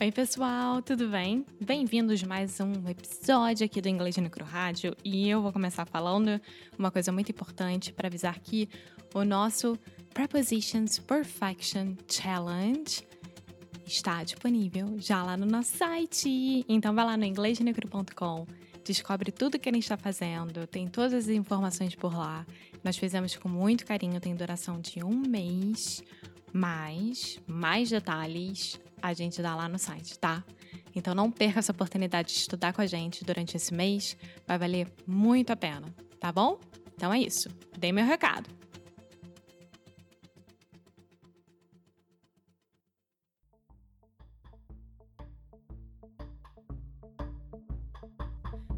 Oi, pessoal, tudo bem? Bem-vindos mais um episódio aqui do Inglês no Rádio e eu vou começar falando uma coisa muito importante para avisar que o nosso Prepositions Perfection Challenge está disponível já lá no nosso site. Então vai lá no inglêsnegro.com, descobre tudo que a gente está fazendo, tem todas as informações por lá. Nós fizemos com muito carinho, tem duração de um mês, mas mais detalhes a gente dá lá no site, tá? Então não perca essa oportunidade de estudar com a gente durante esse mês, vai valer muito a pena, tá bom? Então é isso, dei meu recado.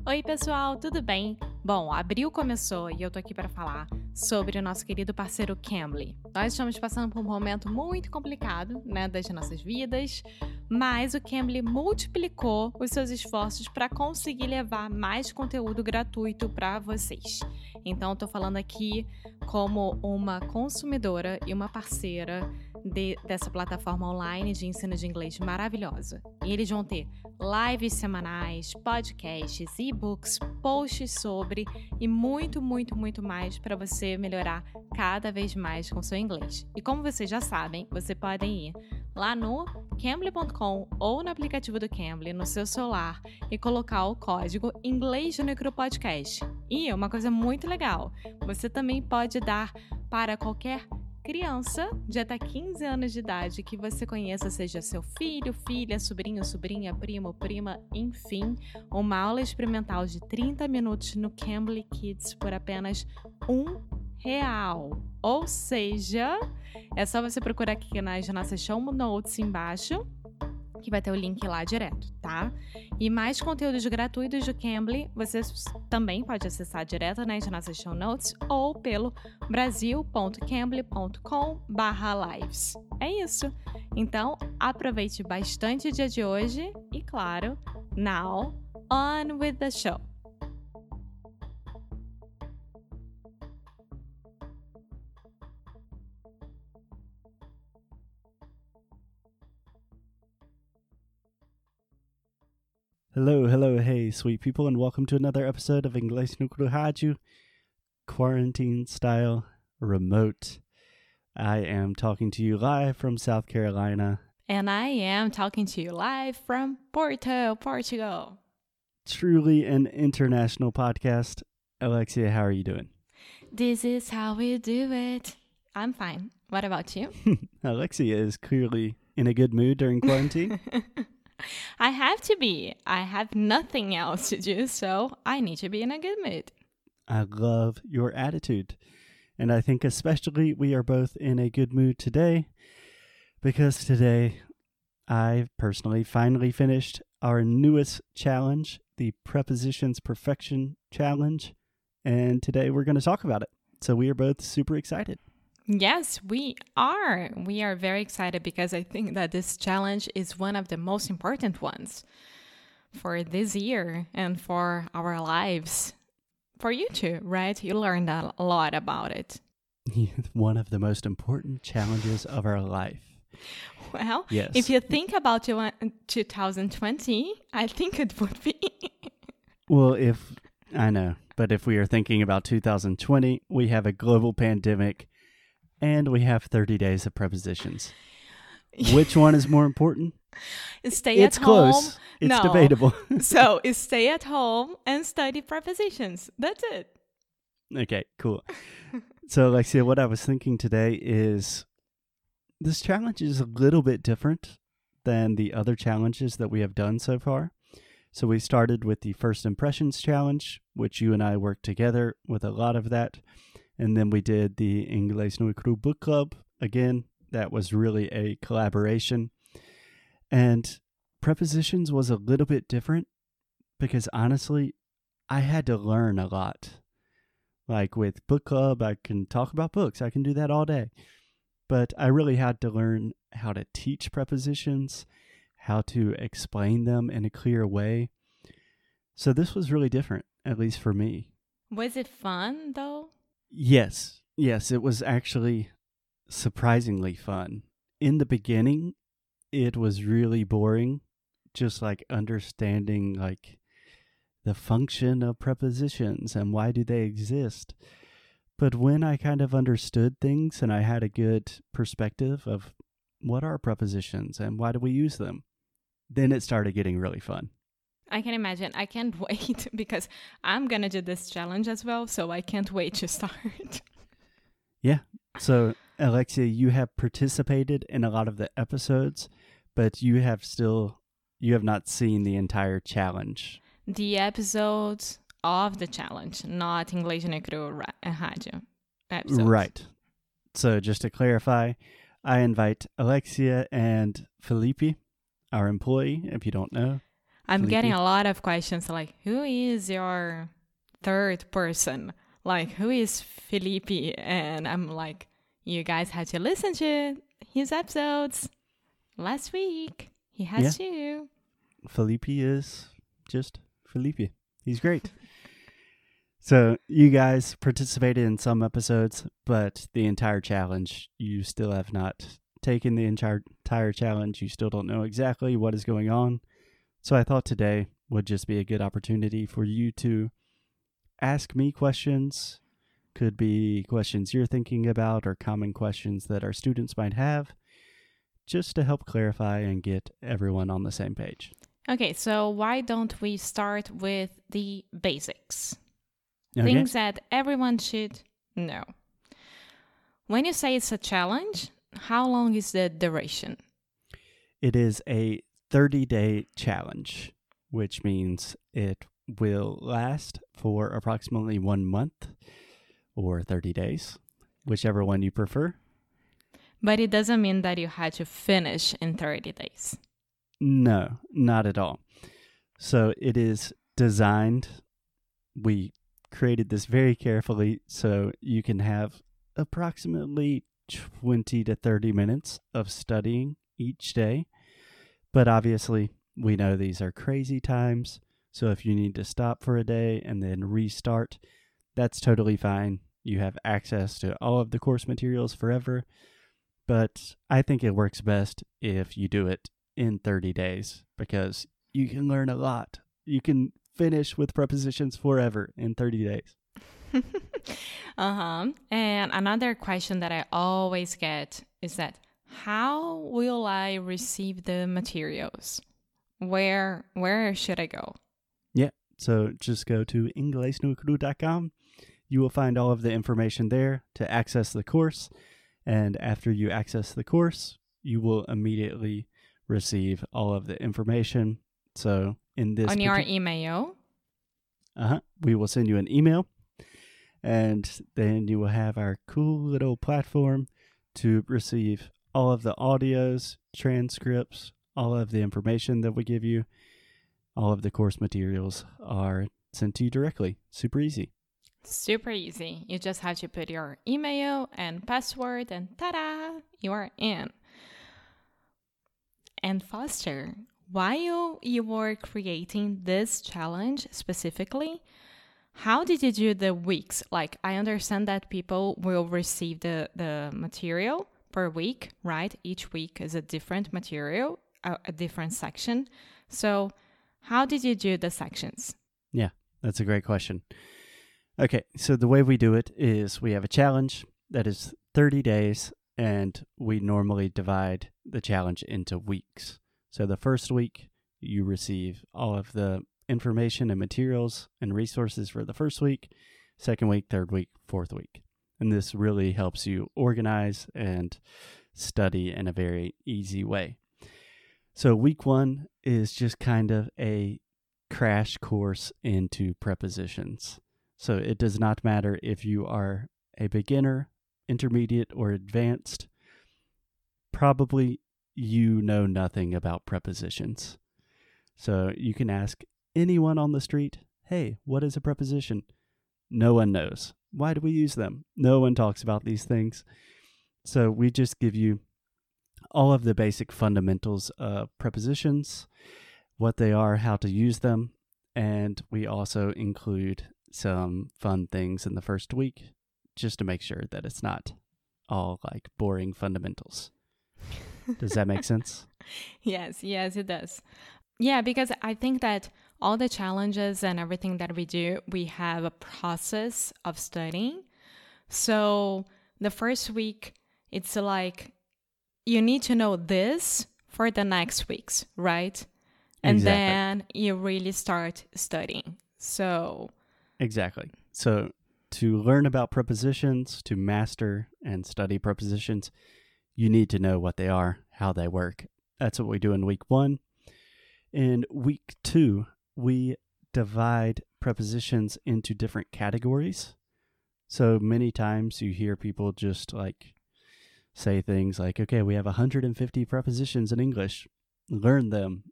Oi, pessoal, tudo bem? Bom, abril começou e eu tô aqui para falar sobre o nosso querido parceiro Cambly. Nós estamos passando por um momento muito complicado, né, das nossas vidas, mas o Cambly multiplicou os seus esforços para conseguir levar mais conteúdo gratuito para vocês. Então, estou falando aqui como uma consumidora e uma parceira de, dessa plataforma online de ensino de inglês maravilhosa. E eles vão ter lives semanais, podcasts, e-books, posts sobre e muito, muito, muito mais para você melhorar cada vez mais com seu inglês. E como vocês já sabem, você podem ir lá no cambly.com ou no aplicativo do Cambly no seu celular e colocar o código inglês no micropodcast. E uma coisa muito legal, você também pode dar para qualquer criança de até 15 anos de idade que você conheça, seja seu filho, filha, sobrinho, sobrinha, primo, prima, enfim, uma aula experimental de 30 minutos no Cambly Kids por apenas um real. Ou seja, é só você procurar aqui nas nossas show notes embaixo que vai ter o link lá direto, tá? E mais conteúdos gratuitos do Cambly, você também pode acessar direto nas nossas show notes ou pelo brasil.cambly.com/lives. É isso. Então, aproveite bastante o dia de hoje e claro, now on with the show. Hello, hello, hey, sweet people, and welcome to another episode of Inglês no Rádio, quarantine style, remote. I am talking to you live from South Carolina. And I am talking to you live from Porto, Portugal. Truly an international podcast. Alexia, how are you doing? This is how we do it. I'm fine. What about you? Alexia is clearly in a good mood during quarantine. I have to be. I have nothing else to do, so I need to be in a good mood. I love your attitude. And I think especially we are both in a good mood today because today I personally finally finished our newest challenge, the Prepositions Perfection Challenge. And today we're going to talk about it. So we are both super excited. Yes, we are. We are very excited because I think that this challenge is one of the most important ones for this year and for our lives. For you too, right? You learned a lot about it. one of the most important challenges of our life. Well, yes. if you think about 2020, uh, I think it would be. well, if I know, but if we are thinking about 2020, we have a global pandemic and we have 30 days of prepositions. Which one is more important? Stay it's at close. home. It's no. debatable. so it's stay at home and study prepositions. That's it. Okay, cool. so, Alexia, what I was thinking today is this challenge is a little bit different than the other challenges that we have done so far. So, we started with the first impressions challenge, which you and I worked together with a lot of that. And then we did the Inglés no Cru book club. Again, that was really a collaboration. And prepositions was a little bit different because honestly, I had to learn a lot. Like with book club, I can talk about books, I can do that all day. But I really had to learn how to teach prepositions, how to explain them in a clear way. So this was really different, at least for me. Was it fun though? Yes. Yes, it was actually surprisingly fun. In the beginning, it was really boring just like understanding like the function of prepositions and why do they exist. But when I kind of understood things and I had a good perspective of what are prepositions and why do we use them, then it started getting really fun. I can imagine. I can't wait because I'm going to do this challenge as well. So I can't wait to start. yeah. So, Alexia, you have participated in a lot of the episodes, but you have still you have not seen the entire challenge. The episodes of the challenge, not Inglês Negro Rádio. Eh, episodes. Right. So just to clarify, I invite Alexia and Felipe, our employee, if you don't know. I'm Felipe. getting a lot of questions like, who is your third person? Like, who is Felipe? And I'm like, you guys had to listen to his episodes last week. He has yeah. to. Felipe is just Felipe. He's great. so you guys participated in some episodes, but the entire challenge, you still have not taken the entire entire challenge. You still don't know exactly what is going on. So I thought today would just be a good opportunity for you to ask me questions. Could be questions you're thinking about or common questions that our students might have, just to help clarify and get everyone on the same page. Okay, so why don't we start with the basics? Okay. Things that everyone should know. When you say it's a challenge, how long is the duration? It is a 30 day challenge, which means it will last for approximately one month or 30 days, whichever one you prefer. But it doesn't mean that you had to finish in 30 days. No, not at all. So it is designed, we created this very carefully so you can have approximately 20 to 30 minutes of studying each day. But obviously, we know these are crazy times. So if you need to stop for a day and then restart, that's totally fine. You have access to all of the course materials forever. But I think it works best if you do it in 30 days because you can learn a lot. You can finish with prepositions forever in 30 days. uh-huh. And another question that I always get is that how will I receive the materials? Where where should I go? Yeah. So just go to inglesnuecru.com. You will find all of the information there to access the course. And after you access the course, you will immediately receive all of the information. So in this on your email, uh huh, we will send you an email, and then you will have our cool little platform to receive all of the audios, transcripts, all of the information that we give you. All of the course materials are sent to you directly. Super easy. Super easy. You just have to put your email and password, and ta da, you are in and Foster, while you were creating this challenge specifically, how did you do the weeks? Like, I understand that people will receive the, the material per week, right? Each week is a different material, a, a different section. So, how did you do the sections? Yeah, that's a great question. Okay, so the way we do it is we have a challenge that is 30 days and we normally divide the challenge into weeks. So the first week, you receive all of the information and materials and resources for the first week, second week, third week, fourth week. And this really helps you organize and study in a very easy way. So, week one is just kind of a crash course into prepositions. So, it does not matter if you are a beginner intermediate, or advanced, probably you know nothing about prepositions. So you can ask anyone on the street, hey, what is a preposition? No one knows. Why do we use them? No one talks about these things. So we just give you all of the basic fundamentals of prepositions, what they are, how to use them, and we also include some fun things in the first week just to make sure that it's not all like boring fundamentals. Does that make sense? Yes, yes, it does. Yeah, because I think that all the challenges and everything that we do, we have a process of studying. So the first week, it's like you need to know this for the next weeks, right? And Exactly. then you really start studying. So, Exactly. So, to learn about prepositions, to master and study prepositions, you need to know what they are, how they work. That's what we do in week one. In week two, we divide prepositions into different categories. So many times you hear people just like say things like, okay, we have 150 prepositions in English, learn them.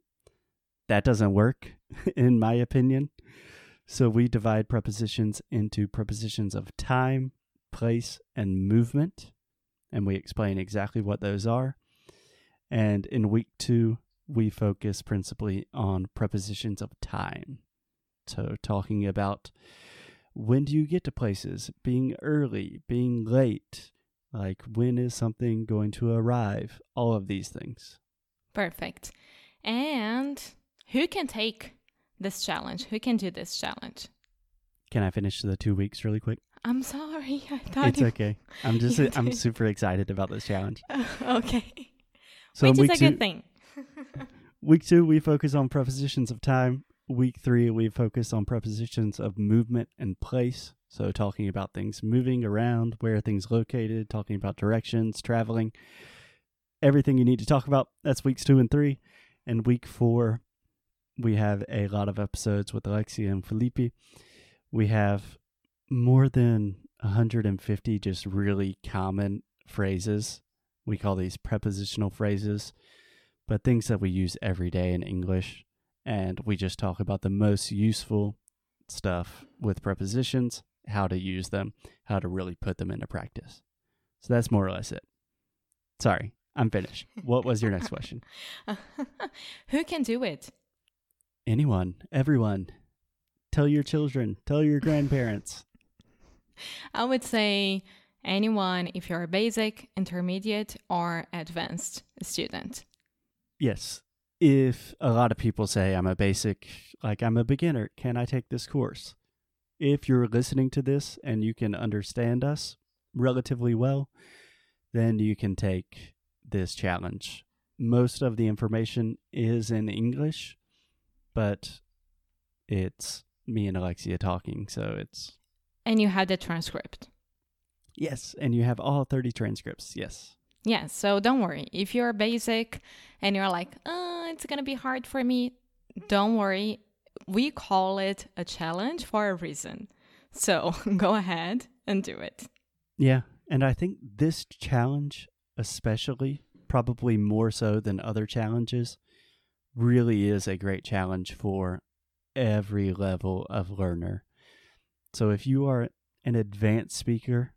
That doesn't work, in my opinion. So we divide prepositions into prepositions of time, place, and movement. And we explain exactly what those are. And in week two, we focus principally on prepositions of time. So talking about when do you get to places, being early, being late, like when is something going to arrive, all of these things. perfect. And who can take this challenge? Who can do this challenge? Can I finish the two weeks really quick? I'm sorry. I thought It's you. okay. I'm just I'm super excited about this challenge. okay. So Which is a two, good thing. Week two we focus on prepositions of time. Week three we focus on prepositions of movement and place. So talking about things moving around, where things located, talking about directions, traveling, everything you need to talk about. That's weeks two and three. And week four, we have a lot of episodes with Alexia and Felipe. We have more than 150 just really common phrases. We call these prepositional phrases, but things that we use every day in English. And we just talk about the most useful stuff with prepositions, how to use them, how to really put them into practice. So that's more or less it. Sorry, I'm finished. What was your next question? who can do it? Anyone, everyone, tell your children, tell your grandparents. I would say anyone if you're a basic, intermediate, or advanced student. Yes. If a lot of people say I'm a basic, like I'm a beginner, can I take this course? If you're listening to this and you can understand us relatively well, then you can take this challenge. Most of the information is in English, but it's me and Alexia talking, so it's And you have the transcript. yes, and you have all 30 transcripts. Yes. Yeah, so don't worry. If you're basic and you're like, oh, it's gonna be hard for me, don't worry. We call it a challenge for a reason. So go ahead and do it. Yeah, and I think this challenge, especially, probably more so than other challenges, really is a great challenge for every level of learner. So if you are an advanced speaker,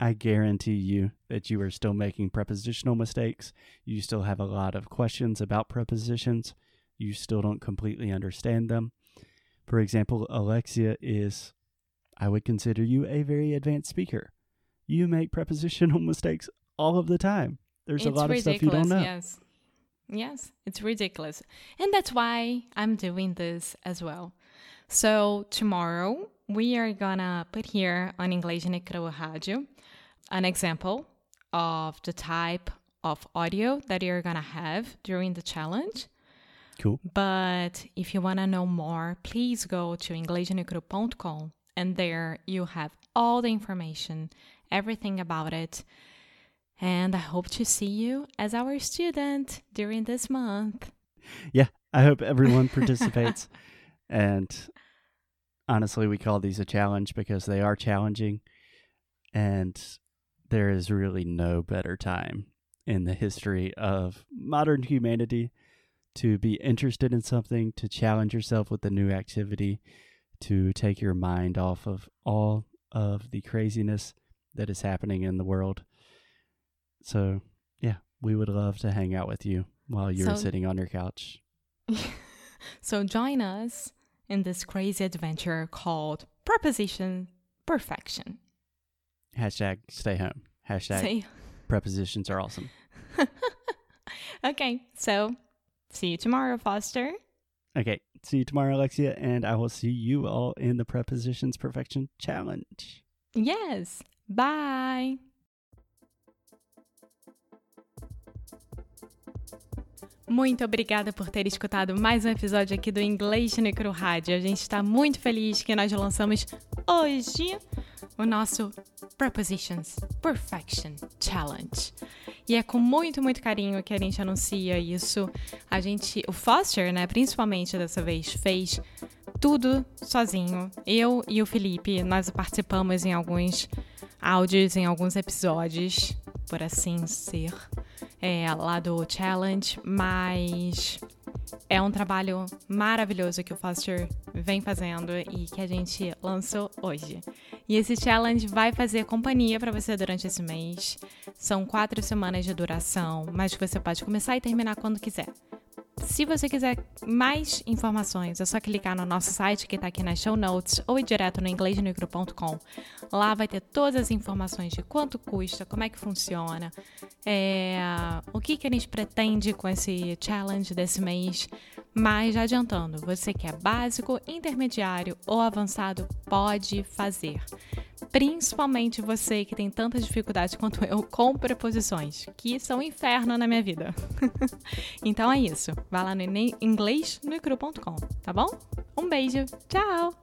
I guarantee you that you are still making prepositional mistakes. You still have a lot of questions about prepositions. You still don't completely understand them. For example, Alexia is, I would consider you a very advanced speaker you make prepositional mistakes all of the time. There's it's a lot of stuff you don't know. yes. Yes, it's ridiculous. And that's why I'm doing this as well. So tomorrow we are gonna put here on Inglês Necro Rádio an example of the type of audio that you're gonna have during the challenge. Cool. But if you want to know more, please go to inglesnuecru.com and there you have all the information, everything about it. And I hope to see you as our student during this month. Yeah, I hope everyone participates. and honestly, we call these a challenge because they are challenging. And there is really no better time in the history of modern humanity to be interested in something, to challenge yourself with a new activity, to take your mind off of all of the craziness that is happening in the world. So, yeah, we would love to hang out with you while you're So- sitting on your couch. So join us in this crazy adventure called Preposition Perfection. Hashtag stay home. Hashtag Say, prepositions are awesome. okay, so see you tomorrow, Foster. Okay, see you tomorrow, Alexia, and I will see you all in the Prepositions Perfection Challenge. Yes. Bye. Muito obrigada por ter escutado mais um episódio aqui do Inglês no Rádio. A gente está muito feliz que nós lançamos hoje o nosso Prepositions Perfection Challenge. E é com muito, muito carinho que a gente anuncia isso. A gente, o Foster, né, principalmente dessa vez, fez tudo sozinho. Eu e o Felipe, nós participamos em alguns áudios, em alguns episódios, por assim ser é, lá do challenge, mas é um trabalho maravilhoso que o Foster vem fazendo e que a gente lançou hoje. E esse challenge vai fazer companhia para você durante esse mês. São quatro semanas de duração, mas você pode começar e terminar quando quiser. Se você quiser mais informações, é só clicar no nosso site que está aqui nas show notes ou ir direto no inglêsnegro.com. Lá vai ter todas as informações de quanto custa, como é que funciona, é, o que, que a gente pretende com esse challenge desse mês. Mas já adiantando, você que é básico, intermediário ou avançado, pode fazer principalmente você que tem tanta dificuldade quanto eu com preposições, que são um inferno na minha vida. então é isso. Vai lá no inglês no tá bom? Um beijo. Tchau.